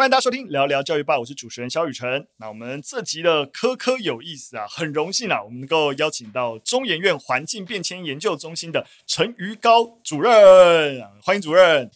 欢迎大家收听聊聊教育吧，我是主持人萧宇辰。那我们这集的科科有意思啊，很荣幸啊，我们能够邀请到中研院环境变迁研究中心的陈瑜高主任，欢迎主任。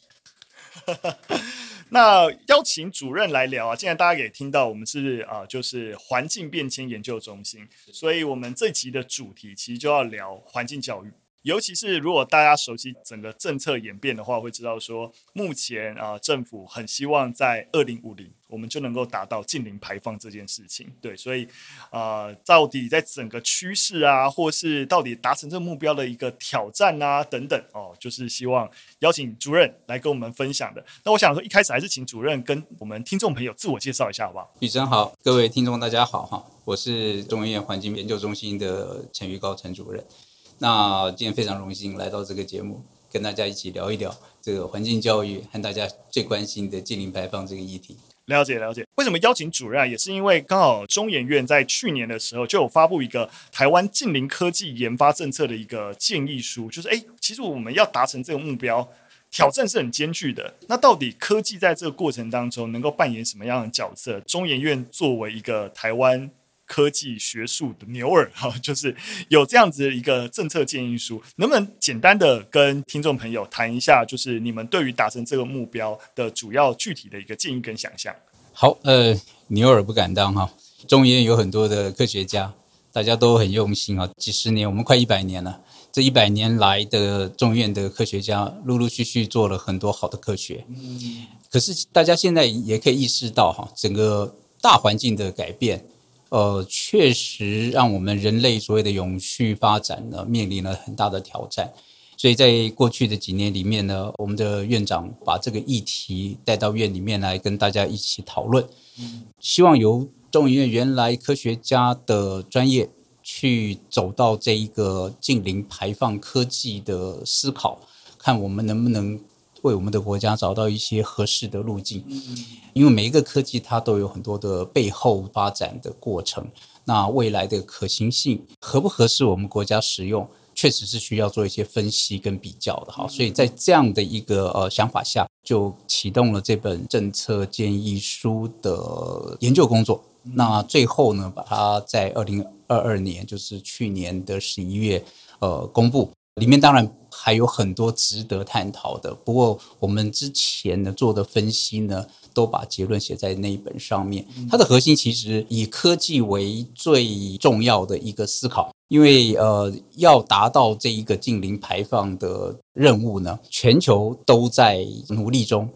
那邀请主任来聊啊，既然大家也听到我们是啊、就是环境变迁研究中心，所以我们这集的主题其实就要聊环境教育。尤其是如果大家熟悉整个政策演变的话，会知道说，目前啊、政府很希望在二零五零，我们就能够达到净零排放这件事情。对，所以啊、到底在整个趋势啊，或是到底达成这个目标的一个挑战啊等等哦，就是希望邀请主任来跟我们分享的。那我想说，一开始还是请主任跟我们听众朋友自我介绍一下，好不好？宇辰好，各位听众大家好哈，我是中研院环境研究中心的陈玉高陈主任。那今天非常荣幸来到这个节目，跟大家一起聊一聊这个环境教育和大家最关心的近零排放这个议题。了解了解，为什么邀请主任？也是因为刚好中研院在去年的时候就有发布一个台湾近零科技研发政策的一个建议书，就是诶，其实我们要达成这个目标，挑战是很艰巨的。那到底科技在这个过程当中能够扮演什么样的角色？中研院作为一个台湾。科技学术的牛耳 哈，就是有这样子的一个政策建议书，能不能简单的跟听众朋友谈一下，就是你们对于达成这个目标的主要具体的一个建议跟想象？好，呃，牛耳不敢当哈，中研院有很多的科学家，大家都很用心啊，几十年，我们快一百年了，这一百年来的中研院的科学家陆陆续续做了很多好的科学，嗯，可是大家现在也可以意识到哈，整个大环境的改变。呃，确实让我们人类所谓的永续发展呢，面临了很大的挑战。所以在过去的几年里面呢，我们的院长把这个议题带到院里面来跟大家一起讨论，希望由中研院原来科学家的专业去走到这一个近零排放科技的思考，看我们能不能。为我们的国家找到一些合适的路径，因为每一个科技它都有很多的背后发展的过程，那未来的可行性合不合适我们国家使用，确实是需要做一些分析跟比较的哈。所以在这样的一个呃想法下，就启动了这本政策建议书的研究工作。那最后呢，把它在二零二二年，就是去年的十一月，呃，公布。里面当然还有很多值得探讨的，不过我们之前呢做的分析呢，都把结论写在那一本上面。它的核心其实以科技为最重要的一个思考，因为呃要达到这一个近零排放的任务呢，全球都在努力中。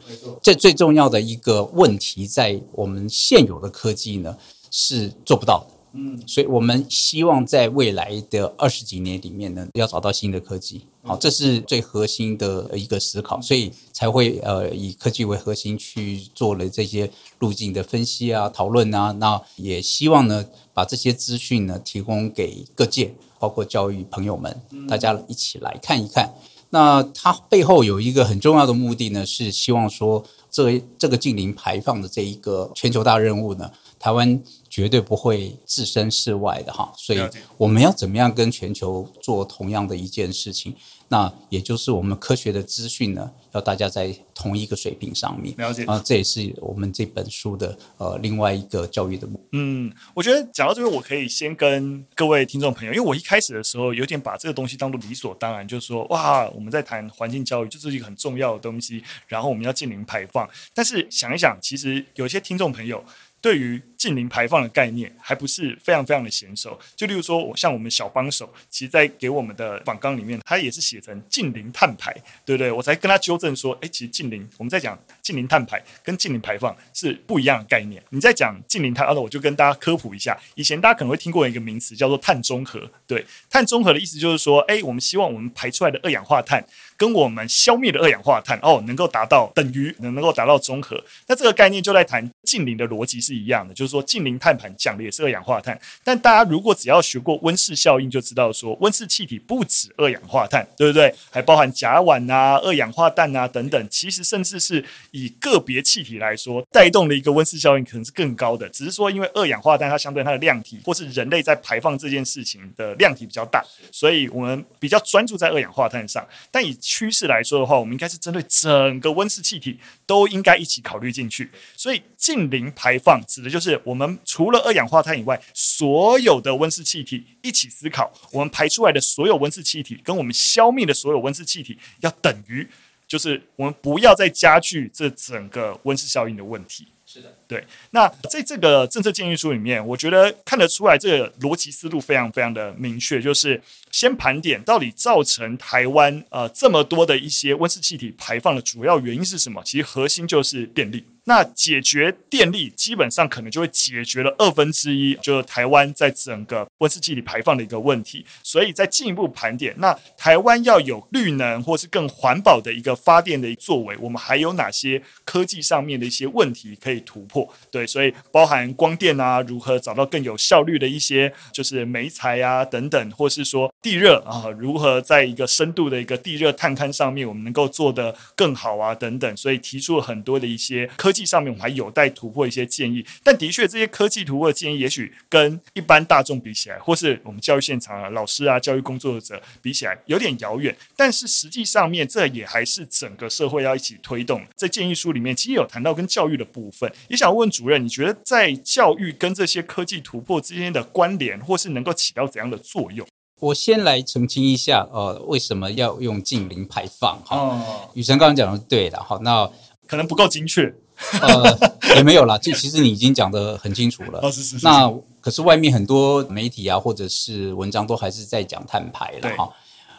这最重要的一个问题，在我们现有的科技呢是做不到的。嗯，所以我们希望在未来的二十几年里面呢，要找到新的科技，好，这是最核心的一个思考，所以才会呃以科技为核心去做了这些路径的分析啊、讨论啊，那也希望呢把这些资讯呢提供给各界，包括教育朋友们，大家一起来看一看。那它背后有一个很重要的目的呢，是希望说这这个近零排放的这一个全球大任务呢，台湾。绝对不会置身事外的哈，所以我们要怎么样跟全球做同样的一件事情？那也就是我们科学的资讯呢，要大家在同一个水平上面。了解啊，这也是我们这本书的呃另外一个教育的目的。嗯，我觉得讲到这边，我可以先跟各位听众朋友，因为我一开始的时候有点把这个东西当做理所当然，就是说哇，我们在谈环境教育，就是一个很重要的东西，然后我们要净零排放。但是想一想，其实有些听众朋友。对于近零排放的概念还不是非常非常的娴熟，就例如说，我像我们小帮手，其实，在给我们的访纲里面，他也是写成近零碳排，对不对？我才跟他纠正说，哎，其实近零，我们在讲近零碳排跟近零排放是不一样的概念。你在讲近零碳，那我就跟大家科普一下，以前大家可能会听过一个名词叫做碳中和，对，碳中和的意思就是说，哎，我们希望我们排出来的二氧化碳。跟我们消灭的二氧化碳哦，能够达到等于能能够达到中和，那这个概念就在谈净零的逻辑是一样的，就是说净零碳盘讲的也是二氧化碳。但大家如果只要学过温室效应，就知道说温室气体不止二氧化碳，对不对？还包含甲烷啊、二氧化氮啊等等。其实甚至是以个别气体来说，带动的一个温室效应可能是更高的。只是说因为二氧化碳它相对它的量体，或是人类在排放这件事情的量体比较大，所以我们比较专注在二氧化碳上。但以趋势来说的话，我们应该是针对整个温室气体都应该一起考虑进去。所以近零排放指的就是我们除了二氧化碳以外，所有的温室气体一起思考，我们排出来的所有温室气体跟我们消灭的所有温室气体要等于，就是我们不要再加剧这整个温室效应的问题。是的，对。那在这个政策建议书里面，我觉得看得出来，这个逻辑思路非常非常的明确，就是先盘点到底造成台湾呃这么多的一些温室气体排放的主要原因是什么？其实核心就是电力。那解决电力，基本上可能就会解决了二分之一，就是台湾在整个温室气体排放的一个问题。所以再进一步盘点，那台湾要有绿能或是更环保的一个发电的作为，我们还有哪些科技上面的一些问题可以突破？对，所以包含光电啊，如何找到更有效率的一些就是煤材啊等等，或是说地热啊，如何在一个深度的一个地热探勘上面，我们能够做得更好啊等等。所以提出了很多的一些科技。上面我们还有待突破一些建议，但的确这些科技突破的建议，也许跟一般大众比起来，或是我们教育现场啊、老师啊、教育工作者比起来，有点遥远。但是实际上面，这也还是整个社会要一起推动。在建议书里面，其实有谈到跟教育的部分。也想问主任，你觉得在教育跟这些科技突破之间的关联，或是能够起到怎样的作用？我先来澄清一下，呃，为什么要用近零排放？哈、哦，宇辰刚刚讲的对的，哈，那可能不够精确。呃，也没有啦，这其实你已经讲的很清楚了。哦，是是是。那可是外面很多媒体啊，或者是文章都还是在讲碳排了哈。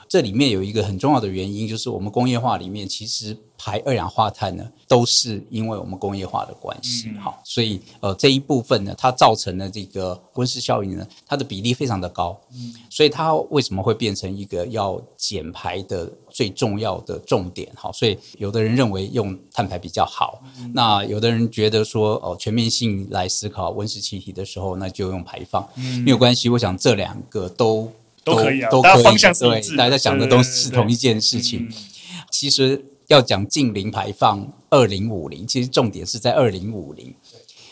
这里面有一个很重要的原因，就是我们工业化里面其实排二氧化碳呢，都是因为我们工业化的关系。好、嗯，所以呃这一部分呢，它造成的这个温室效应呢，它的比例非常的高。嗯，所以它为什么会变成一个要减排的最重要的重点？好，所以有的人认为用碳排比较好，嗯、那有的人觉得说哦，全面性来思考温室气体的时候，那就用排放，嗯、没有关系。我想这两个都。都可以啊，都可以，大家方向是一致，对，大家想的都是同一件事情。其实要讲近零排放，二零五零，其实重点是在二零五零。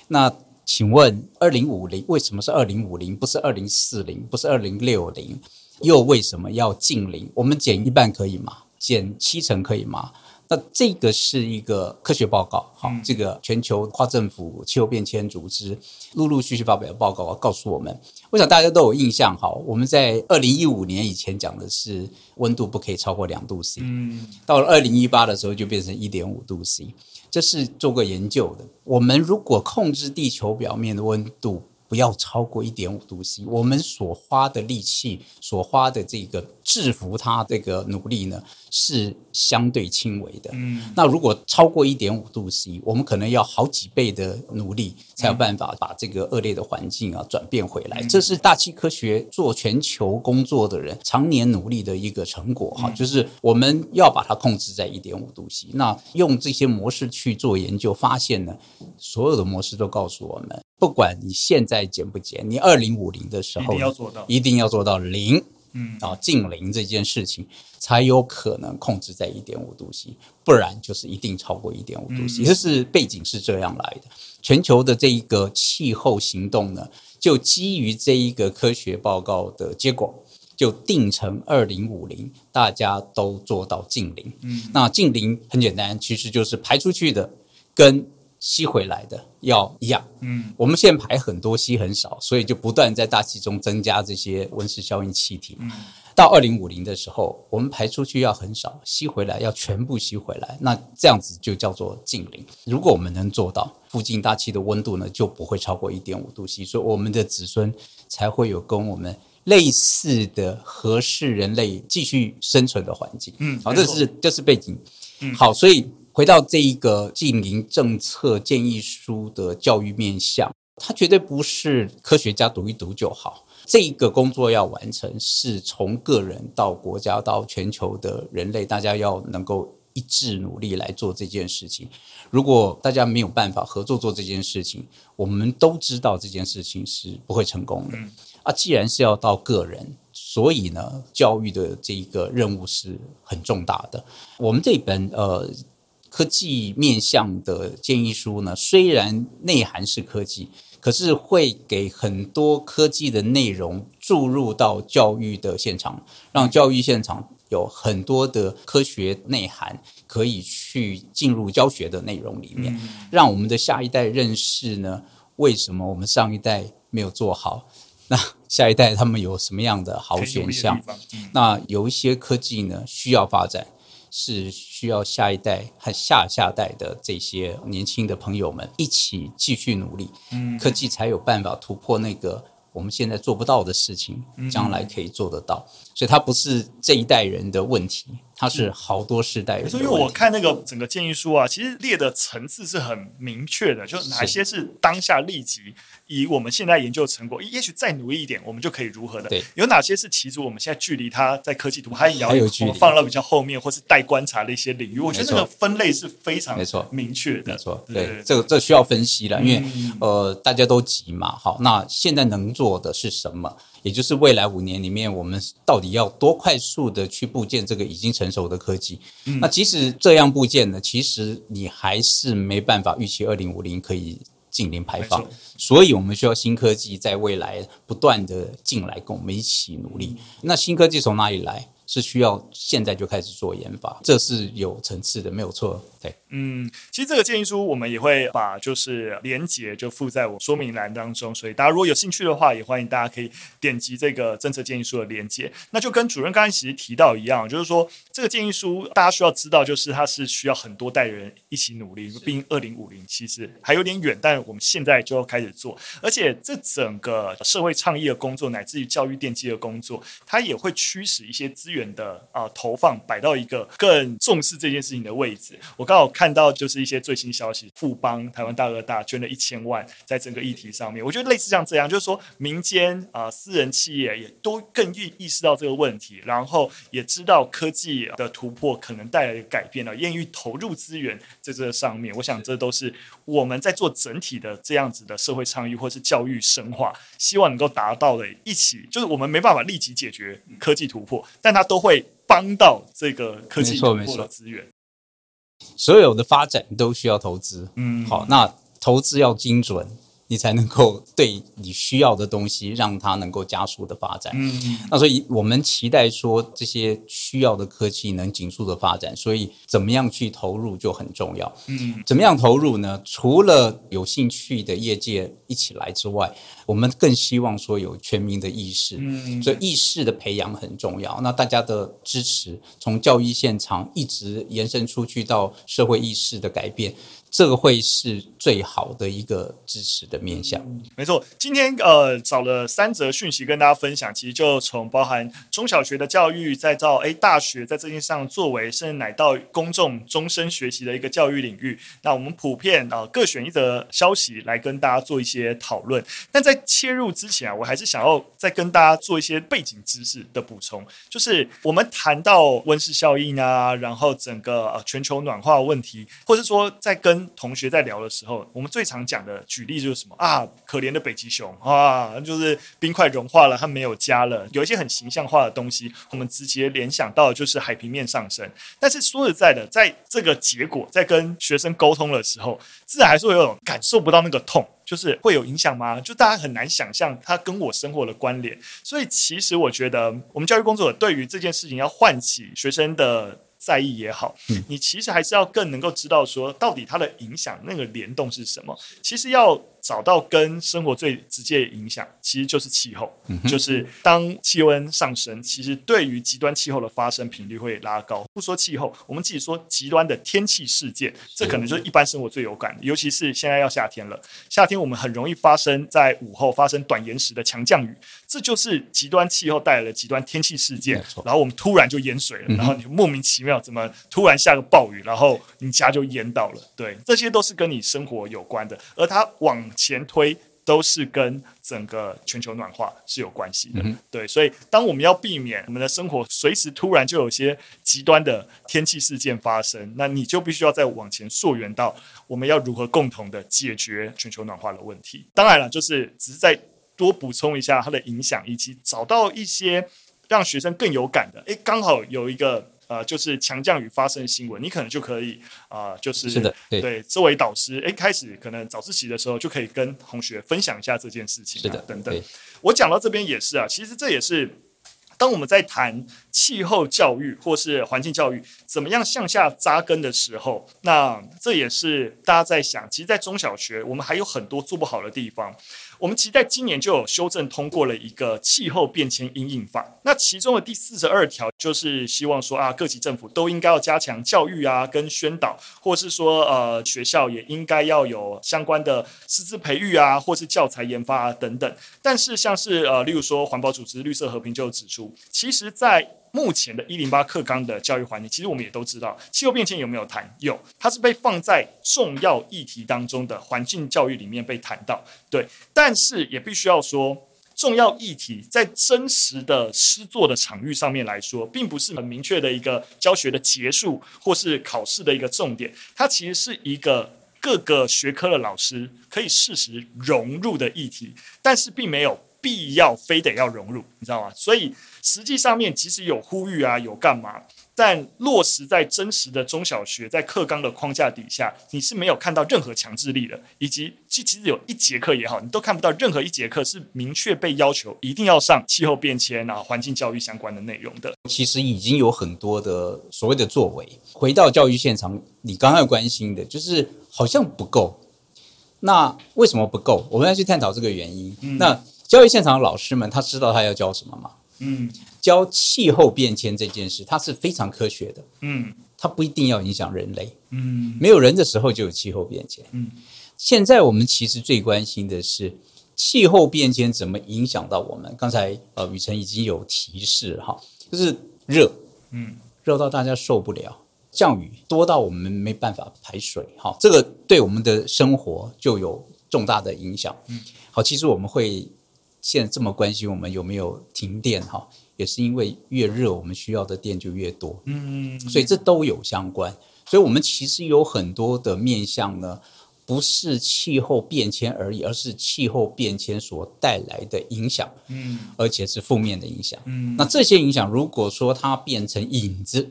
那请问，二零五零为什么是二零五零，不是二零四零，不是二零六零？又为什么要近零？我们减一半可以吗？减七成可以吗？那这个是一个科学报告，好，这个全球跨政府气候变迁组织陆陆续续发表的报告告诉我们，我想大家都有印象，好，我们在二零一五年以前讲的是温度不可以超过两度 C，嗯，到了二零一八的时候就变成一点五度 C，这是做过研究的。我们如果控制地球表面的温度，不要超过一点五度 C，我们所花的力气、所花的这个制服它这个努力呢，是相对轻微的。嗯，那如果超过一点五度 C，我们可能要好几倍的努力，才有办法把这个恶劣的环境啊转变回来。这是大气科学做全球工作的人常年努力的一个成果哈，就是我们要把它控制在一点五度 C。那用这些模式去做研究，发现呢，所有的模式都告诉我们。不管你现在减不减，你二零五零的时候一定要做到，一定要做到零，嗯啊，近零这件事情才有可能控制在一点五度 C，不然就是一定超过一点五度 C。这是背景是这样来的。全球的这一个气候行动呢，就基于这一个科学报告的结果，就定成二零五零，大家都做到近零。嗯，那近零很简单，其实就是排出去的跟。吸回来的要一样，嗯，我们现在排很多，吸很少，所以就不断在大气中增加这些温室效应气体。嗯，到二零五零的时候，我们排出去要很少，吸回来要全部吸回来，那这样子就叫做净零。如果我们能做到，附近大气的温度呢就不会超过一点五度 C，所以我们的子孙才会有跟我们类似的合适人类继续生存的环境。嗯，好，这是这是背景。嗯，好，所以。回到这一个净零政策建议书的教育面向，它绝对不是科学家读一读就好。这一个工作要完成，是从个人到国家到全球的人类，大家要能够一致努力来做这件事情。如果大家没有办法合作做这件事情，我们都知道这件事情是不会成功的。啊，既然是要到个人，所以呢，教育的这一个任务是很重大的。我们这本呃。科技面向的建议书呢，虽然内涵是科技，可是会给很多科技的内容注入到教育的现场，让教育现场有很多的科学内涵可以去进入教学的内容里面，嗯、让我们的下一代认识呢，为什么我们上一代没有做好？那下一代他们有什么样的好选项？嗯、那有一些科技呢，需要发展。是需要下一代和下下代的这些年轻的朋友们一起继续努力，嗯，科技才有办法突破那个我们现在做不到的事情，将来可以做得到。所以它不是这一代人的问题。它是好多世代人，所以我看那个整个建议书啊，其实列的层次是很明确的，就哪些是当下立即以我们现在研究成果，也许再努力一点，我们就可以如何的。对，有哪些是其实我们现在距离它在科技图还遥远，我们放到比较后面或是待观察的一些领域，我觉得这个分类是非常没错明确的。没错，对，这个这需要分析了，因为呃大家都急嘛。好，那现在能做的是什么？也就是未来五年里面，我们到底要多快速的去布建这个已经成熟的科技？嗯、那即使这样部件呢，其实你还是没办法预期二零五零可以净零排放。所以我们需要新科技在未来不断的进来，跟我们一起努力。那新科技从哪里来？是需要现在就开始做研发，这是有层次的，没有错。对，嗯，其实这个建议书我们也会把就是连接就附在我说明栏当中，所以大家如果有兴趣的话，也欢迎大家可以点击这个政策建议书的连接。那就跟主任刚才其实提到一样，就是说这个建议书大家需要知道，就是它是需要很多代人一起努力，毕竟二零五零其实还有点远，但我们现在就要开始做，而且这整个社会倡议的工作，乃至于教育奠基的工作，它也会驱使一些资源。的啊，投放摆到一个更重视这件事情的位置。我刚好看到就是一些最新消息，富邦台湾大哥大捐了一千万在整个议题上面。我觉得类似像这样，就是说民间啊，私人企业也都更意意识到这个问题，然后也知道科技的突破可能带来的改变了，愿意投入资源在这上面。我想这都是我们在做整体的这样子的社会倡议或是教育深化，希望能够达到的一起，就是我们没办法立即解决科技突破，但它。都会帮到这个科技突破的资源，所有的发展都需要投资。嗯，好，那投资要精准。你才能够对你需要的东西，让它能够加速的发展。嗯，那所以我们期待说这些需要的科技能紧速的发展，所以怎么样去投入就很重要。嗯，怎么样投入呢？除了有兴趣的业界一起来之外，我们更希望说有全民的意识。嗯，所以意识的培养很重要。那大家的支持，从教育现场一直延伸出去到社会意识的改变。这个会是最好的一个支持的面向。没错，今天呃找了三则讯息跟大家分享，其实就从包含中小学的教育，再到哎大学在这件事上作为，甚至乃到公众终身学习的一个教育领域。那我们普遍啊、各选一则消息来跟大家做一些讨论。但在切入之前啊，我还是想要再跟大家做一些背景知识的补充，就是我们谈到温室效应啊，然后整个呃全球暖化问题，或者说在跟同学在聊的时候，我们最常讲的举例就是什么啊？可怜的北极熊啊，就是冰块融化了，它没有家了。有一些很形象化的东西，我们直接联想到就是海平面上升。但是说实在的，在这个结果在跟学生沟通的时候，自然还是会有感受不到那个痛，就是会有影响吗？就大家很难想象它跟我生活的关联。所以其实我觉得，我们教育工作者对于这件事情要唤起学生的。在意也好，你其实还是要更能够知道说，到底它的影响那个联动是什么。其实要。找到跟生活最直接的影响，其实就是气候，嗯、就是当气温上升，其实对于极端气候的发生频率会拉高。不说气候，我们自己说极端的天气事件，这可能就是一般生活最有感的。尤其是现在要夏天了，夏天我们很容易发生在午后发生短延时的强降雨，这就是极端气候带来的极端天气事件。然后我们突然就淹水了，嗯、然后你莫名其妙怎么突然下个暴雨，然后你家就淹到了。对，这些都是跟你生活有关的，而它往前推都是跟整个全球暖化是有关系的，嗯、对，所以当我们要避免我们的生活随时突然就有些极端的天气事件发生，那你就必须要再往前溯源到我们要如何共同的解决全球暖化的问题。当然了，就是只是再多补充一下它的影响，以及找到一些让学生更有感的。诶，刚好有一个。呃，就是强降雨发生的新闻，你可能就可以啊、呃，就是是的，对，对，作为导师，诶，开始可能早自习的时候就可以跟同学分享一下这件事情、啊，是的，等等。对我讲到这边也是啊，其实这也是当我们在谈气候教育或是环境教育怎么样向下扎根的时候，那这也是大家在想，其实，在中小学我们还有很多做不好的地方。我们其实在今年就有修正通过了一个气候变迁因应法，那其中的第四十二条就是希望说啊，各级政府都应该要加强教育啊，跟宣导，或是说呃，学校也应该要有相关的师资培育啊，或是教材研发啊等等。但是像是呃，例如说环保组织绿色和平就指出，其实，在目前的一零八课纲的教育环境，其实我们也都知道，气候变迁有没有谈？有，它是被放在重要议题当中的环境教育里面被谈到。对，但是也必须要说，重要议题在真实的诗作的场域上面来说，并不是很明确的一个教学的结束或是考试的一个重点，它其实是一个各个学科的老师可以适时融入的议题，但是并没有必要非得要融入，你知道吗？所以。实际上面即使有呼吁啊，有干嘛，但落实在真实的中小学，在课纲的框架底下，你是没有看到任何强制力的，以及其实有一节课也好，你都看不到任何一节课是明确被要求一定要上气候变迁啊、环境教育相关的内容的。其实已经有很多的所谓的作为。回到教育现场，你刚刚关心的就是好像不够。那为什么不够？我们要去探讨这个原因。嗯、那教育现场的老师们，他知道他要教什么吗？嗯，教气候变迁这件事，它是非常科学的。嗯，它不一定要影响人类。嗯，没有人的时候就有气候变迁。嗯，现在我们其实最关心的是气候变迁怎么影响到我们。刚才呃，雨辰已经有提示哈，就是热，嗯，热到大家受不了，降雨多到我们没办法排水，哈，这个对我们的生活就有重大的影响。嗯，好，其实我们会。现在这么关心我们有没有停电哈，也是因为越热我们需要的电就越多，嗯，所以这都有相关。所以，我们其实有很多的面向呢，不是气候变迁而已，而是气候变迁所带来的影响，嗯，而且是负面的影响，嗯。那这些影响，如果说它变成影子，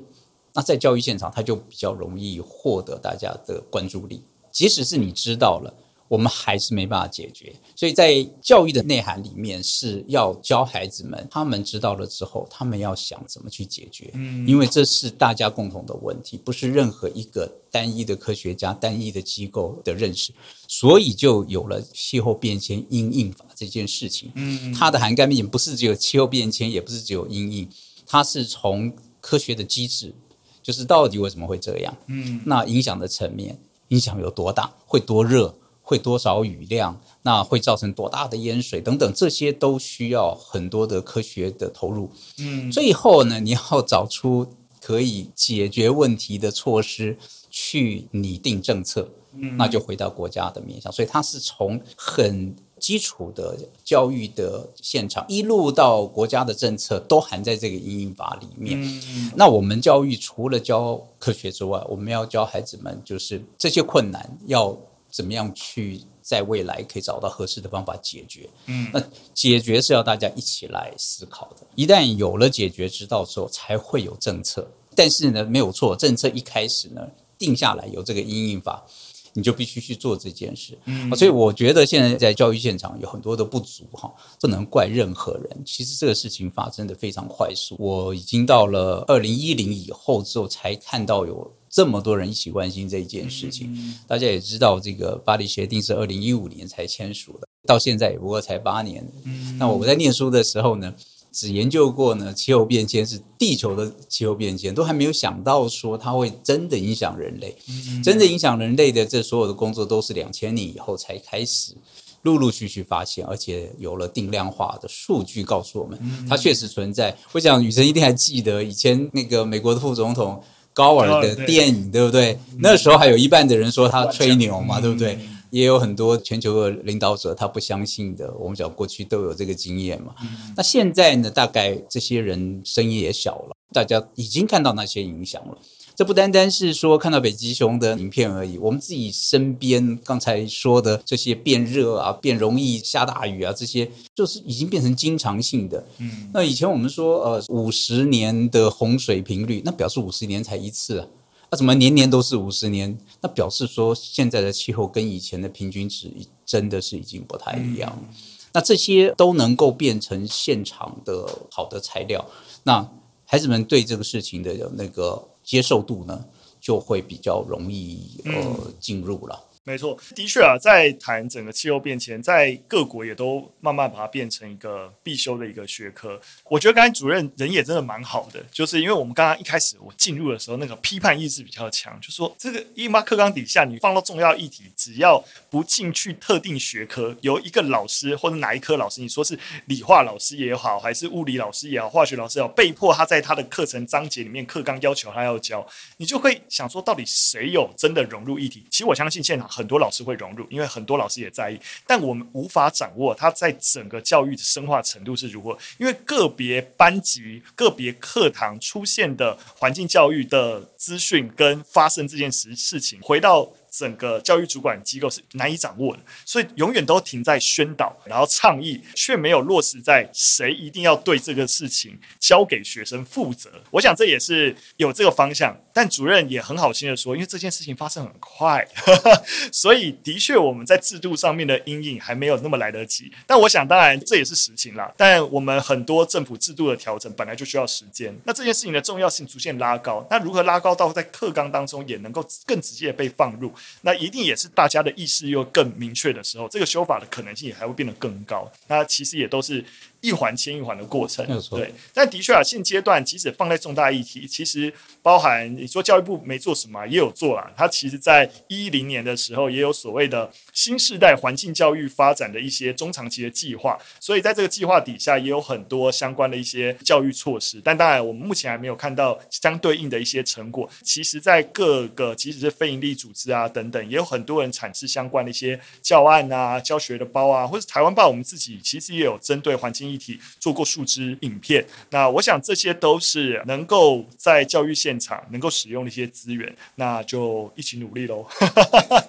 那在教育现场，它就比较容易获得大家的关注力，即使是你知道了。我们还是没办法解决，所以在教育的内涵里面是要教孩子们，他们知道了之后，他们要想怎么去解决，嗯，因为这是大家共同的问题，不是任何一个单一的科学家、单一的机构的认识，所以就有了气候变迁因应法这件事情，嗯，它的涵盖面不是只有气候变迁，也不是只有因应，它是从科学的机制，就是到底为什么会这样，嗯，那影响的层面，影响有多大，会多热。会多少雨量？那会造成多大的淹水等等，这些都需要很多的科学的投入。嗯，最后呢，你要找出可以解决问题的措施，去拟定政策。嗯，那就回到国家的面向，所以它是从很基础的教育的现场，一路到国家的政策，都含在这个阴影法里面。嗯，那我们教育除了教科学之外，我们要教孩子们，就是这些困难要。怎么样去在未来可以找到合适的方法解决？嗯，那解决是要大家一起来思考的。一旦有了解决之道之后，才会有政策。但是呢，没有错，政策一开始呢定下来有这个因应法，你就必须去做这件事。嗯，所以我觉得现在在教育现场有很多的不足哈，不能怪任何人。其实这个事情发生的非常快速，我已经到了二零一零以后之后才看到有。这么多人一起关心这一件事情，大家也知道，这个巴黎协定是二零一五年才签署的，到现在也不过才八年。那我在念书的时候呢，只研究过呢气候变迁是地球的气候变迁，都还没有想到说它会真的影响人类。真的影响人类的这所有的工作，都是两千年以后才开始陆陆续续发现，而且有了定量化的数据告诉我们，它确实存在。我想雨辰一定还记得以前那个美国的副总统。高尔的电影，对不对？那时候还有一半的人说他吹牛嘛，对不对？也有很多全球的领导者他不相信的。我们讲过去都有这个经验嘛。那现在呢？大概这些人声音也小了，大家已经看到那些影响了。这不单单是说看到北极熊的影片而已，我们自己身边刚才说的这些变热啊、变容易下大雨啊，这些就是已经变成经常性的。嗯，那以前我们说呃五十年的洪水频率，那表示五十年才一次啊，那怎么年年都是五十年？那表示说现在的气候跟以前的平均值真的是已经不太一样。那这些都能够变成现场的好的材料，那孩子们对这个事情的那个接受度呢，就会比较容易呃进入了。没错，的确啊，在谈整个气候变迁，在各国也都慢慢把它变成一个必修的一个学科。我觉得刚才主任人也真的蛮好的，就是因为我们刚刚一开始我进入的时候，那个批判意识比较强，就说这个一八课纲底下，你放到重要议题，只要不进去特定学科，由一个老师或者哪一科老师，你说是理化老师也好，还是物理老师也好，化学老师也好，被迫他在他的课程章节里面课纲要求他要教，你就会想说，到底谁有真的融入议题？其实我相信现场。很多老师会融入，因为很多老师也在意，但我们无法掌握他在整个教育的深化程度是如何，因为个别班级、个别课堂出现的环境教育的资讯跟发生这件事事情，回到。整个教育主管机构是难以掌握的，所以永远都停在宣导，然后倡议，却没有落实在谁一定要对这个事情交给学生负责。我想这也是有这个方向，但主任也很好心的说，因为这件事情发生很快，呵呵，所以的确我们在制度上面的阴影还没有那么来得及。但我想，当然这也是实情啦。但我们很多政府制度的调整本来就需要时间，那这件事情的重要性逐渐拉高，那如何拉高到在课纲当中也能够更直接的被放入？那一定也是大家的意识又更明确的时候，这个修法的可能性也还会变得更高。那其实也都是。一环牵一环的过程，对。但的确啊，现阶段即使放在重大议题，其实包含你说教育部没做什么，也有做了。它其实在一零年的时候，也有所谓的新世代环境教育发展的一些中长期的计划。所以在这个计划底下，也有很多相关的一些教育措施。但当然，我们目前还没有看到相对应的一些成果。其实，在各个即使是非营利组织啊等等，也有很多人产生相关的一些教案啊、教学的包啊，或者台湾报，我们自己其实也有针对环境。一体做过数支影片，那我想这些都是能够在教育现场能够使用的一些资源，那就一起努力喽！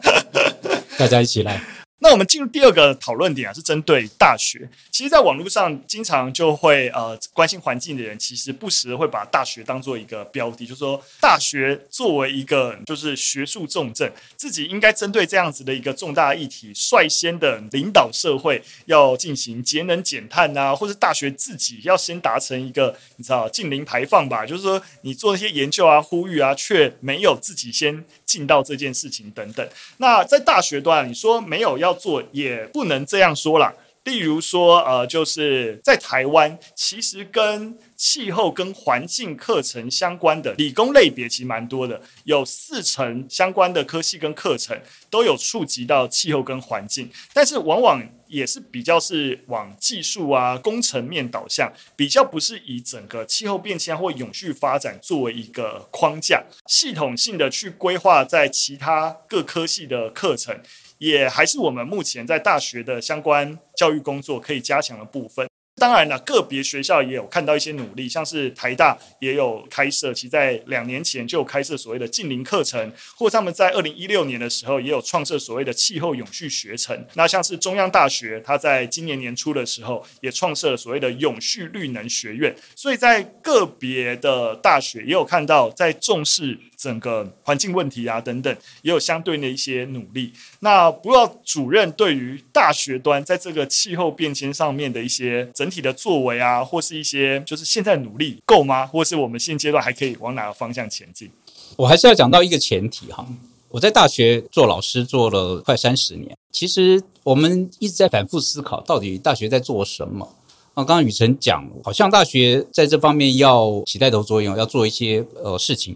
大家一起来。那我们进入第二个讨论点啊，是针对大学。其实，在网络上经常就会呃关心环境的人，其实不时会把大学当做一个标的，就是说大学作为一个就是学术重镇，自己应该针对这样子的一个重大议题，率先的领导社会要进行节能减碳啊，或者大学自己要先达成一个你知道近零排放吧，就是说你做一些研究啊、呼吁啊，却没有自己先进到这件事情等等。那在大学端，你说没有要。要做也不能这样说啦。例如说，呃，就是在台湾，其实跟气候跟环境课程相关的理工类别其实蛮多的，有四成相关的科系跟课程都有触及到气候跟环境，但是往往也是比较是往技术啊、工程面导向，比较不是以整个气候变迁或永续发展作为一个框架，系统性的去规划在其他各科系的课程。也还是我们目前在大学的相关教育工作可以加强的部分。当然了，个别学校也有看到一些努力，像是台大也有开设，其在两年前就有开设所谓的近邻课程，或他们在二零一六年的时候也有创设所谓的气候永续学程。那像是中央大学，它在今年年初的时候也创设了所谓的永续绿能学院。所以在个别的大学也有看到在重视。整个环境问题啊，等等，也有相对的一些努力。那不知道主任对于大学端在这个气候变迁上面的一些整体的作为啊，或是一些就是现在努力够吗？或是我们现阶段还可以往哪个方向前进？我还是要讲到一个前提哈，我在大学做老师做了快三十年，其实我们一直在反复思考，到底大学在做什么？啊，刚刚宇程讲，好像大学在这方面要起带头作用，要做一些呃事情。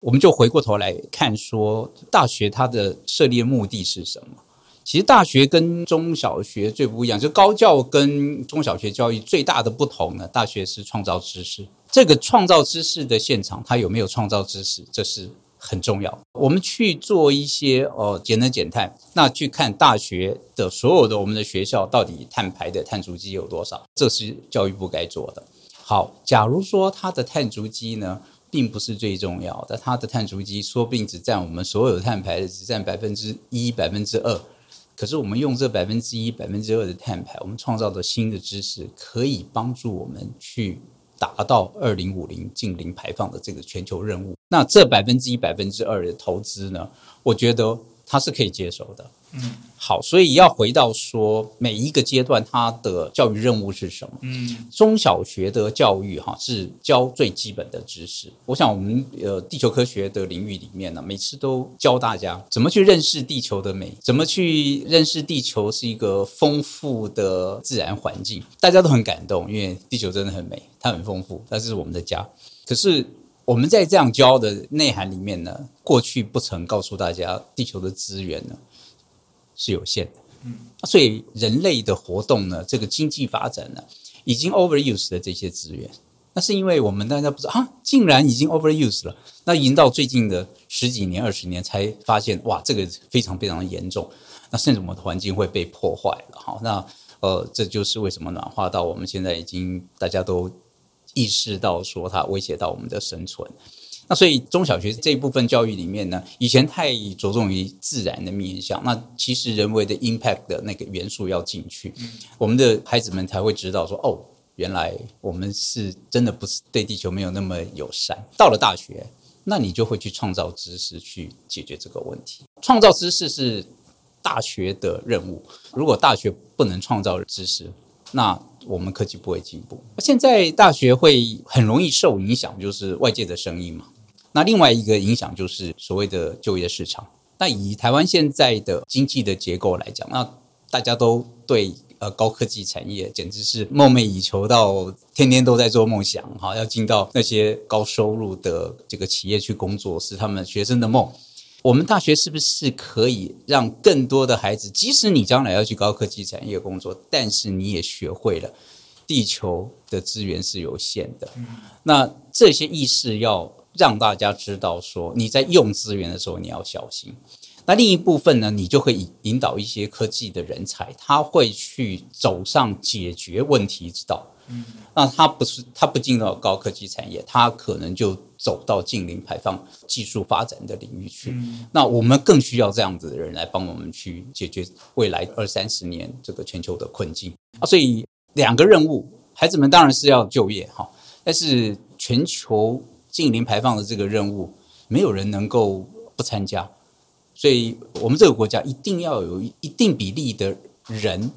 我们就回过头来看，说大学它的设立目的是什么？其实大学跟中小学最不一样，就高教跟中小学教育最大的不同呢，大学是创造知识。这个创造知识的现场，它有没有创造知识，这是很重要。我们去做一些呃节能减碳，那去看大学的所有的我们的学校到底碳排的碳足迹有多少，这是教育部该做的。好，假如说它的碳足迹呢？并不是最重要的，它的碳足迹说不定只占我们所有碳排的只占百分之一、百分之二。可是我们用这百分之一、百分之二的碳排，我们创造的新的知识，可以帮助我们去达到二零五零近零排放的这个全球任务。那这百分之一、百分之二的投资呢？我觉得他是可以接受的。嗯，好，所以要回到说每一个阶段它的教育任务是什么？嗯，中小学的教育哈是教最基本的知识。我想我们呃地球科学的领域里面呢，每次都教大家怎么去认识地球的美，怎么去认识地球是一个丰富的自然环境。大家都很感动，因为地球真的很美，它很丰富，它是我们的家。可是我们在这样教的内涵里面呢，过去不曾告诉大家地球的资源呢。是有限的，嗯，所以人类的活动呢，这个经济发展呢，已经 overuse 了这些资源。那是因为我们大家不知道啊，竟然已经 overuse 了。那已经到最近的十几年、二十年才发现，哇，这个非常非常的严重。那甚至我们的环境会被破坏了。好，那呃，这就是为什么暖化到我们现在已经大家都意识到说它威胁到我们的生存。那所以中小学这一部分教育里面呢，以前太着重于自然的面向，那其实人为的 impact 的那个元素要进去，我们的孩子们才会知道说，哦，原来我们是真的不是对地球没有那么友善。到了大学，那你就会去创造知识去解决这个问题。创造知识是大学的任务，如果大学不能创造知识，那我们科技不会进步。现在大学会很容易受影响，就是外界的声音嘛。那另外一个影响就是所谓的就业市场。那以台湾现在的经济的结构来讲，那大家都对呃高科技产业简直是梦寐以求，到天天都在做梦想哈，要进到那些高收入的这个企业去工作，是他们学生的梦。我们大学是不是可以让更多的孩子，即使你将来要去高科技产业工作，但是你也学会了地球的资源是有限的。那这些意识要。让大家知道说，你在用资源的时候你要小心。那另一部分呢，你就会引引导一些科技的人才，他会去走上解决问题之道。嗯，那他不是他不进到高科技产业，他可能就走到近零排放技术发展的领域去。嗯，那我们更需要这样子的人来帮我们去解决未来二三十年这个全球的困境啊。所以两个任务，孩子们当然是要就业哈，但是全球。近零排放的这个任务，没有人能够不参加，所以我们这个国家一定要有一定比例的人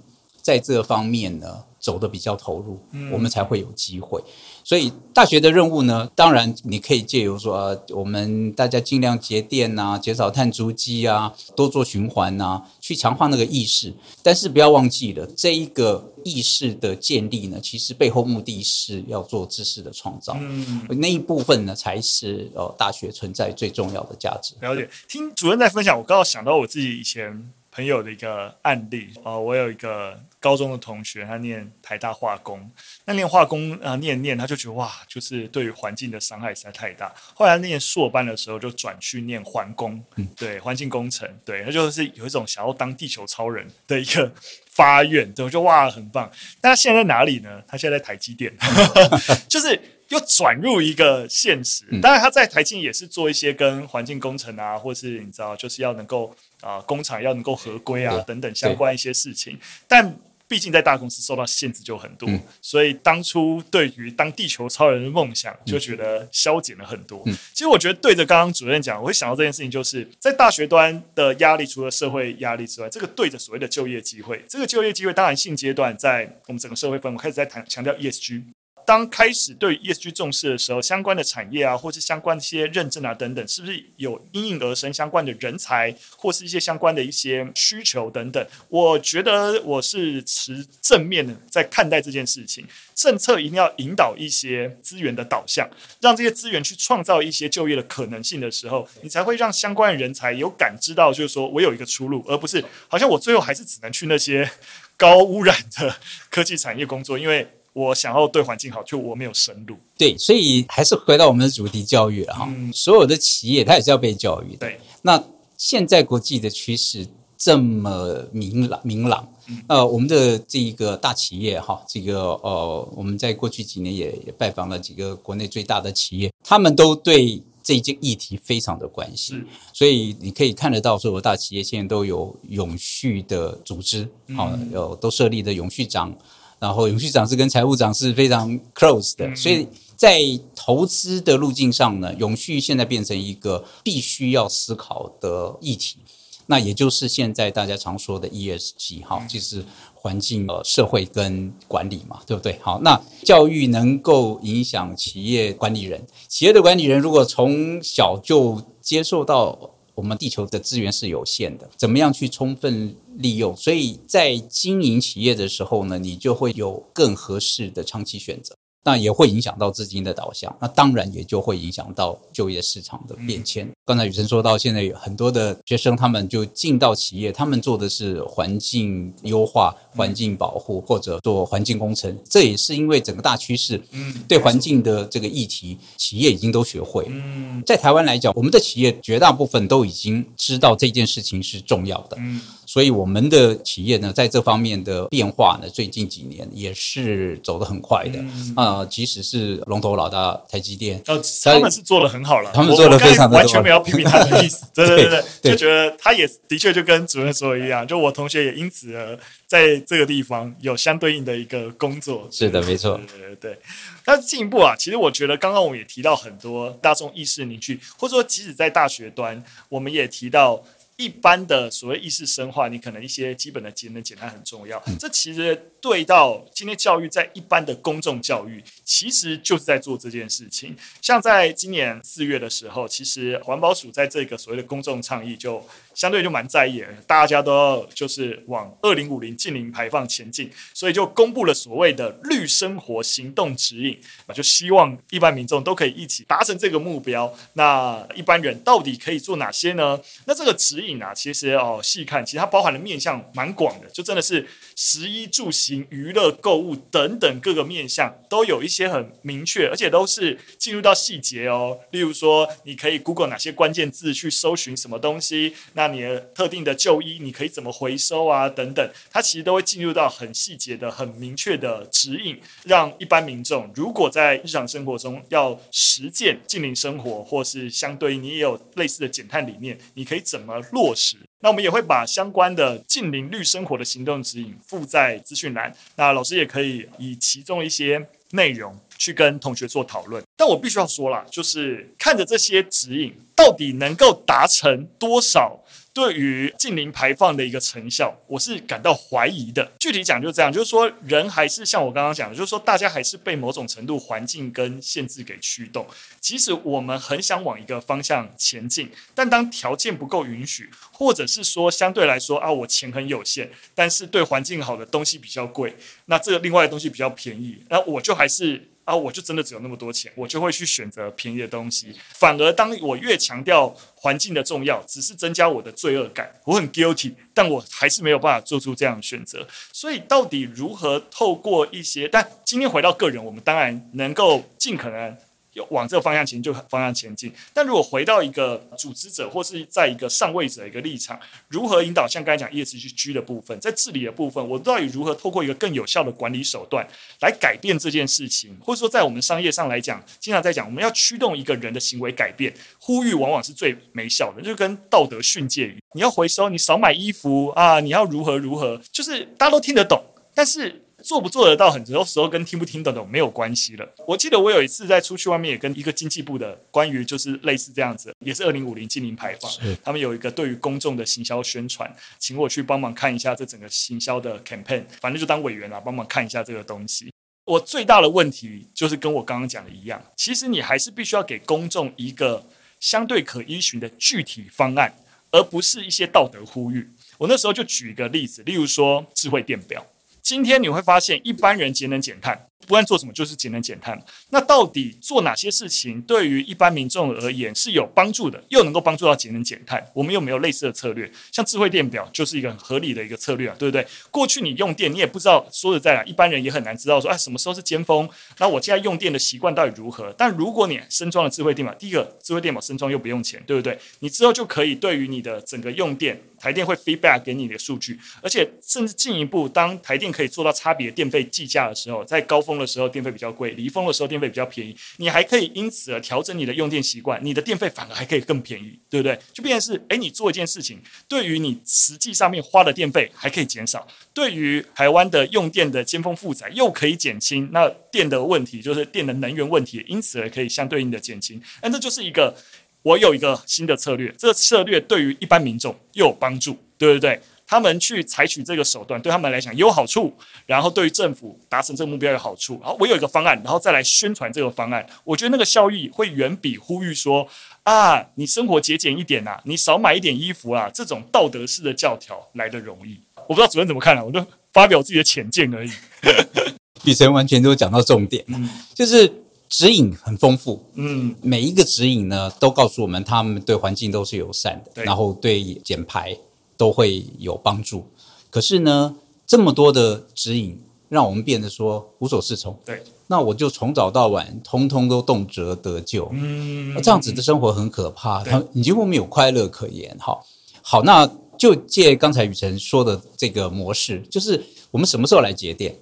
在这方面呢。走的比较投入，我们才会有机会。所以大学的任务呢，当然你可以借由说，我们大家尽量节电啊，减少碳足迹啊，多做循环啊，去强化那个意识。但是不要忘记了，这一个意识的建立呢，其实背后目的是要做知识的创造。嗯，那一部分呢，才是呃大学存在最重要的价值。了解，听主任在分享，我刚好想到我自己以前朋友的一个案例。哦，我有一个。高中的同学，他念台大化工，那念化工啊，念念他就觉得哇，就是对于环境的伤害实在太大。后来念硕班的时候，就转去念环工，对，环境工程，对，他就是有一种想要当地球超人的一个发愿，对，我就哇，很棒。那他现在在哪里呢？他现在在台积电，就是又转入一个现实。当然，他在台积也是做一些跟环境工程啊，或是你知道，就是要能够啊、呃，工厂要能够合规啊，等等相关一些事情，但。毕竟在大公司受到限制就很多，嗯、所以当初对于当地球超人的梦想就觉得消减了很多。嗯、其实我觉得对着刚刚主任讲，我会想到这件事情，就是在大学端的压力，除了社会压力之外，这个对着所谓的就业机会，这个就业机会当然现阶段在我们整个社会氛围开始在谈强调 ESG。当开始对 ESG 重视的时候，相关的产业啊，或是相关的一些认证啊等等，是不是有应运而生相关的人才，或是一些相关的一些需求等等？我觉得我是持正面的在看待这件事情。政策一定要引导一些资源的导向，让这些资源去创造一些就业的可能性的时候，你才会让相关的人才有感知到，就是说我有一个出路，而不是好像我最后还是只能去那些高污染的科技产业工作，因为。我想要对环境好，就我没有深入。对，所以还是回到我们的主题教育了哈。嗯、所有的企业它也是要被教育的。对，那现在国际的趋势这么明朗明朗，呃，我们的这一个大企业哈，这个呃，我们在过去几年也也拜访了几个国内最大的企业，他们都对这一件议题非常的关心。所以你可以看得到，所有大企业现在都有永续的组织，好、嗯，有都设立的永续长。然后永续长是跟财务长是非常 close 的，所以在投资的路径上呢，永续现在变成一个必须要思考的议题。那也就是现在大家常说的 ESG 哈，就是环境、呃、社会跟管理嘛，对不对？好，那教育能够影响企业管理人，企业的管理人如果从小就接受到我们地球的资源是有限的，怎么样去充分利用？所以在经营企业的时候呢，你就会有更合适的长期选择。那也会影响到资金的导向，那当然也就会影响到就业市场的变迁。嗯、刚才雨辰说到，现在有很多的学生，他们就进到企业，他们做的是环境优化、环境保护或者做环境工程。这也是因为整个大趋势，嗯，对环境的这个议题，企业已经都学会。嗯，在台湾来讲，我们的企业绝大部分都已经知道这件事情是重要的。嗯。所以我们的企业呢，在这方面的变化呢，最近几年也是走得很快的。啊、呃，即使是龙头老大台积电，哦，他们是做的很好了，他们做的非常的完全没有批评他的意思。对对对对，对就觉得他也的确就跟主任说的一样，就我同学也因此而在这个地方有相对应的一个工作。是的，没错。对对对。那进一步啊，其实我觉得刚刚我们也提到很多大众意识凝聚，或者说即使在大学端，我们也提到。一般的所谓意识深化，你可能一些基本的节能减碳很重要。这其实对到今天教育在一般的公众教育，其实就是在做这件事情。像在今年四月的时候，其实环保署在这个所谓的公众倡议就。相对就蛮在意，大家都要就是往二零五零净零排放前进，所以就公布了所谓的绿生活行动指引啊，就希望一般民众都可以一起达成这个目标。那一般人到底可以做哪些呢？那这个指引啊，其实哦细看，其实它包含的面向蛮广的，就真的是食衣住行、娱乐、购物等等各个面向都有一些很明确，而且都是进入到细节哦。例如说，你可以 Google 哪些关键字去搜寻什么东西，那你的特定的旧衣，你可以怎么回收啊？等等，它其实都会进入到很细节的、很明确的指引，让一般民众如果在日常生活中要实践近邻生活，或是相对你也有类似的减碳理念，你可以怎么落实？那我们也会把相关的近邻绿生活的行动指引附在资讯栏，那老师也可以以其中一些内容去跟同学做讨论。但我必须要说啦，就是看着这些指引，到底能够达成多少？对于近零排放的一个成效，我是感到怀疑的。具体讲就是这样，就是说人还是像我刚刚讲的，就是说大家还是被某种程度环境跟限制给驱动。即使我们很想往一个方向前进，但当条件不够允许，或者是说相对来说啊，我钱很有限，但是对环境好的东西比较贵，那这个另外的东西比较便宜，那我就还是。然后，我就真的只有那么多钱，我就会去选择便宜的东西。反而，当我越强调环境的重要，只是增加我的罪恶感，我很 guilty，但我还是没有办法做出这样的选择。所以，到底如何透过一些……但今天回到个人，我们当然能够尽可能。往这个方向前就方向前进，但如果回到一个组织者或是在一个上位者一个立场，如何引导？像刚才讲 ESG 的部分，在治理的部分，我到底如何透过一个更有效的管理手段来改变这件事情？或者说，在我们商业上来讲，经常在讲我们要驱动一个人的行为改变，呼吁往往是最没效的，就跟道德训诫一样，你要回收，你少买衣服啊，你要如何如何，就是大家都听得懂，但是。做不做得到，很多时候跟听不听得懂没有关系了。我记得我有一次在出去外面，也跟一个经济部的关于就是类似这样子，也是二零五零净零排放，他们有一个对于公众的行销宣传，请我去帮忙看一下这整个行销的 campaign，反正就当委员啦，帮忙看一下这个东西。我最大的问题就是跟我刚刚讲的一样，其实你还是必须要给公众一个相对可依循的具体方案，而不是一些道德呼吁。我那时候就举一个例子，例如说智慧电表。今天你会发现，一般人节能减碳。不管做什么，就是节能减碳。那到底做哪些事情对于一般民众而言是有帮助的，又能够帮助到节能减碳？我们有没有类似的策略？像智慧电表就是一个很合理的一个策略啊，对不对？过去你用电，你也不知道，说实在的，一般人也很难知道说，哎，什么时候是尖峰？那我现在用电的习惯到底如何？但如果你身装了智慧电表，第一个，智慧电表身装又不用钱，对不对？你之后就可以对于你的整个用电，台电会 feedback 给你的数据，而且甚至进一步，当台电可以做到差别电费计价的时候，在高峰风的时候电费比较贵，离峰的时候电费比较便宜，你还可以因此而调整你的用电习惯，你的电费反而还可以更便宜，对不对？就变成是，诶，你做一件事情，对于你实际上面花的电费还可以减少，对于台湾的用电的尖峰负载又可以减轻，那电的问题就是电的能源问题，因此而可以相对应的减轻，那这就是一个我有一个新的策略，这个策略对于一般民众又有帮助，对不对？他们去采取这个手段，对他们来讲也有好处，然后对于政府达成这个目标有好处。然后我有一个方案，然后再来宣传这个方案，我觉得那个效益会远比呼吁说啊，你生活节俭一点呐，你少买一点衣服啊，这种道德式的教条来得容易。我不知道主任怎么看啊，我就发表自己的浅见而已。雨辰完全都讲到重点，嗯，就是指引很丰富，嗯，每一个指引呢都告诉我们，他们对环境都是友善的，然后对减排。都会有帮助，可是呢，这么多的指引让我们变得说无所适从。对，那我就从早到晚，通通都动辄得救。嗯，这样子的生活很可怕，他你几乎没有快乐可言。哈，好，那就借刚才雨辰说的这个模式，就是我们什么时候来节电？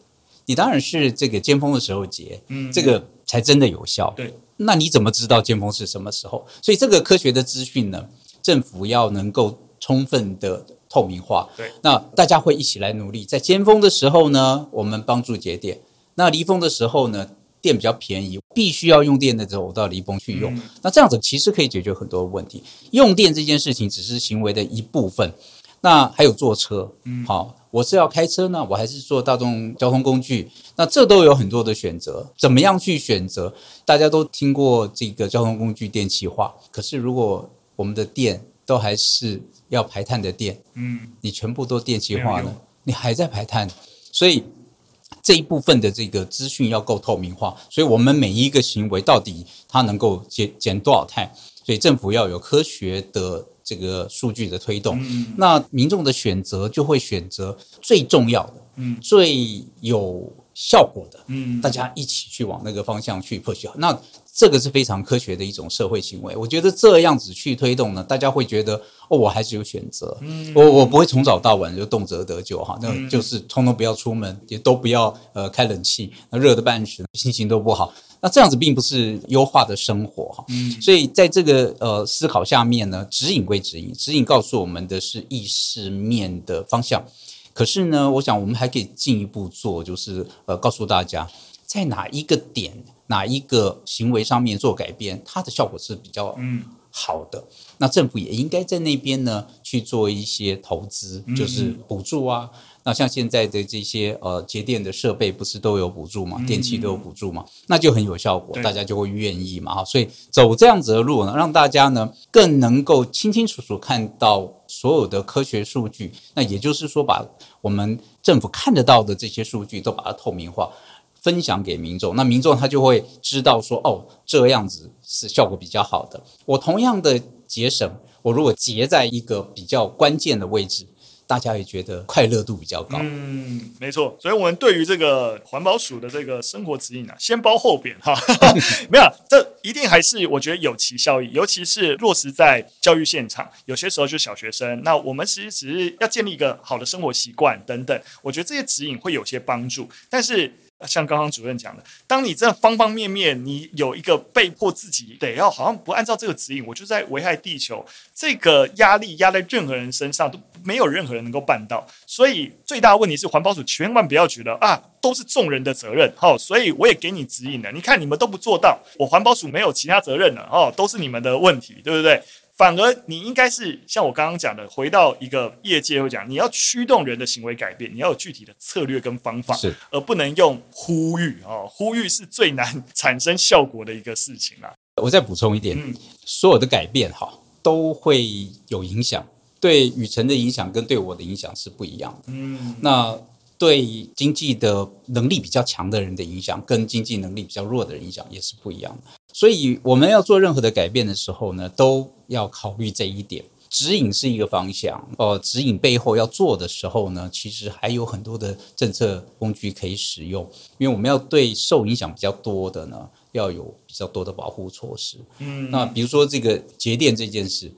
你当然是这个尖峰的时候节，嗯，这个才真的有效。对，那你怎么知道尖峰是什么时候？所以这个科学的资讯呢，政府要能够。充分的透明化，对，那大家会一起来努力，在尖峰的时候呢，我们帮助节点；那离峰的时候呢，电比较便宜，必须要用电的时候，我到离峰去用。嗯。那这样子其实可以解决很多问题。用电这件事情只是行为的一部分，那还有坐车，嗯，好，我是要开车呢，我还是坐大众交通工具？那这都有很多的选择，怎么样去选择？大家都听过这个交通工具电气化，可是如果我们的电都还是要排碳的电，嗯，你全部都电气化了，你还在排碳，所以这一部分的这个资讯要够透明化，所以我们每一个行为到底它能够减减多少碳，所以政府要有科学的这个数据的推动，嗯，那民众的选择就会选择最重要的，嗯，最有效果的，嗯，大家一起去往那个方向去 push，那。这个是非常科学的一种社会行为，我觉得这样子去推动呢，大家会觉得哦，我还是有选择，嗯，我我不会从早到晚就动辄得咎哈，那就是通通不要出门，也都不要呃开冷气，那热的半死，心情都不好，那这样子并不是优化的生活哈，嗯，所以在这个呃思考下面呢，指引归指引，指引告诉我们的是意识面的方向，可是呢，我想我们还可以进一步做，就是呃告诉大家在哪一个点。哪一个行为上面做改变，它的效果是比较好的。嗯、那政府也应该在那边呢去做一些投资，就是补助啊。嗯、那像现在的这些呃节电的设备，不是都有补助吗？电器都有补助吗？那就很有效果，大家就会愿意嘛。所以走这样子的路呢，让大家呢更能够清清楚楚看到所有的科学数据。那也就是说，把我们政府看得到的这些数据都把它透明化。分享给民众，那民众他就会知道说，哦，这样子是效果比较好的。我同样的节省，我如果节在一个比较关键的位置，大家也觉得快乐度比较高。嗯，没错。所以，我们对于这个环保署的这个生活指引啊，先褒后贬哈，没有，这一定还是我觉得有其效益，尤其是落实在教育现场，有些时候就是小学生。那我们其实只是要建立一个好的生活习惯等等，我觉得这些指引会有些帮助，但是。像刚刚主任讲的，当你这方方面面，你有一个被迫自己得要好像不按照这个指引，我就在危害地球，这个压力压在任何人身上都没有任何人能够办到。所以最大的问题是环保署千万不要觉得啊，都是众人的责任。好，所以我也给你指引了，你看你们都不做到，我环保署没有其他责任了哦，都是你们的问题，对不对？反而你应该是像我刚刚讲的，回到一个业界会讲，你要驱动人的行为改变，你要有具体的策略跟方法，是而不能用呼吁哦，呼吁是最难产生效果的一个事情啦。我再补充一点，嗯，所有的改变哈都会有影响，对雨辰的影响跟对我的影响是不一样的。嗯，那对经济的能力比较强的人的影响，跟经济能力比较弱的人影响也是不一样的。所以我们要做任何的改变的时候呢，都要考虑这一点。指引是一个方向，呃，指引背后要做的时候呢，其实还有很多的政策工具可以使用。因为我们要对受影响比较多的呢，要有比较多的保护措施。嗯，那比如说这个节电这件事。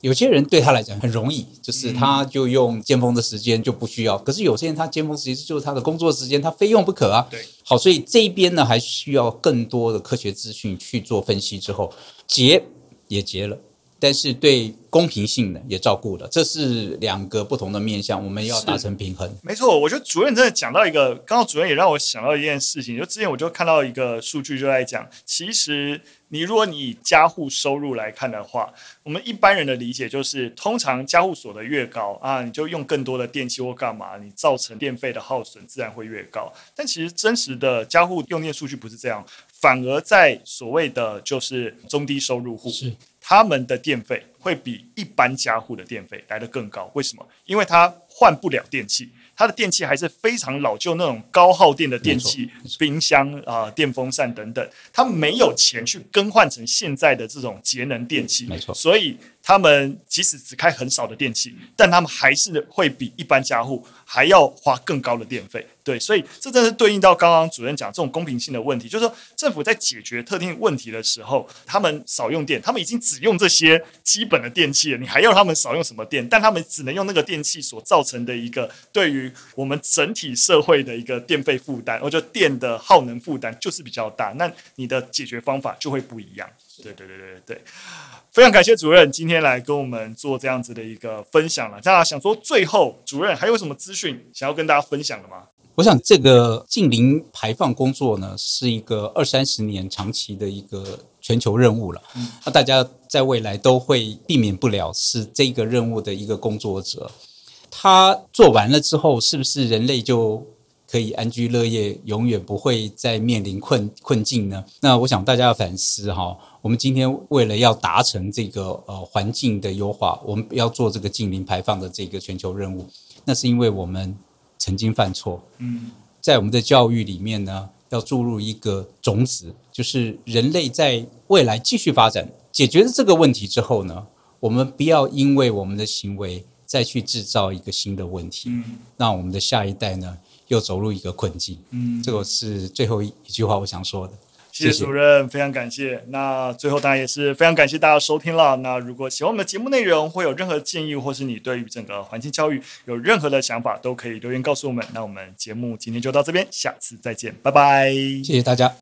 有些人对他来讲很容易，就是他就用尖峰的时间就不需要。可是有些人他尖峰时间就是他的工作时间，他非用不可啊。对，好，所以这一边呢还需要更多的科学资讯去做分析之后，结也结了，但是对公平性呢也照顾了，这是两个不同的面向，我们要达成平衡。没错，我觉得主任真的讲到一个，刚刚主任也让我想到一件事情，就之前我就看到一个数据，就在讲，其实你如果你以家户收入来看的话，我们一般人的理解就是，通常家户所得越高啊，你就用更多的电器或干嘛，你造成电费的耗损自然会越高。但其实真实的家户用电数据不是这样，反而在所谓的就是中低收入户是。他们的电费会比一般家户的电费来得更高，为什么？因为他换不了电器，他的电器还是非常老旧那种高耗电的电器，冰箱啊、呃、电风扇等等，他没有钱去更换成现在的这种节能电器，没错，所以。他们即使只开很少的电器，但他们还是会比一般家户还要花更高的电费。对，所以这正是对应到刚刚主任讲这种公平性的问题，就是说政府在解决特定问题的时候，他们少用电，他们已经只用这些基本的电器了，你还要他们少用什么电？但他们只能用那个电器所造成的一个对于我们整体社会的一个电费负担，我觉得电的耗能负担就是比较大。那你的解决方法就会不一样。对对对对对。非常感谢主任今天来跟我们做这样子的一个分享了。大家想说，最后主任还有什么资讯想要跟大家分享的吗？我想这个近零排放工作呢，是一个二三十年长期的一个全球任务了。那、嗯、大家在未来都会避免不了是这个任务的一个工作者。他做完了之后，是不是人类就可以安居乐业，永远不会再面临困困境呢？那我想大家要反思哈。我们今天为了要达成这个呃环境的优化，我们要做这个近零排放的这个全球任务，那是因为我们曾经犯错。嗯，在我们的教育里面呢，要注入一个种子，就是人类在未来继续发展，解决了这个问题之后呢，我们不要因为我们的行为再去制造一个新的问题，嗯，让我们的下一代呢又走入一个困境。嗯，这个是最后一句话我想说的。谢谢主任，非常感谢。那最后当然也是非常感谢大家收听了。那如果喜欢我们的节目内容，会有任何建议，或是你对于整个环境教育有任何的想法，都可以留言告诉我们。那我们节目今天就到这边，下次再见，拜拜。谢谢大家。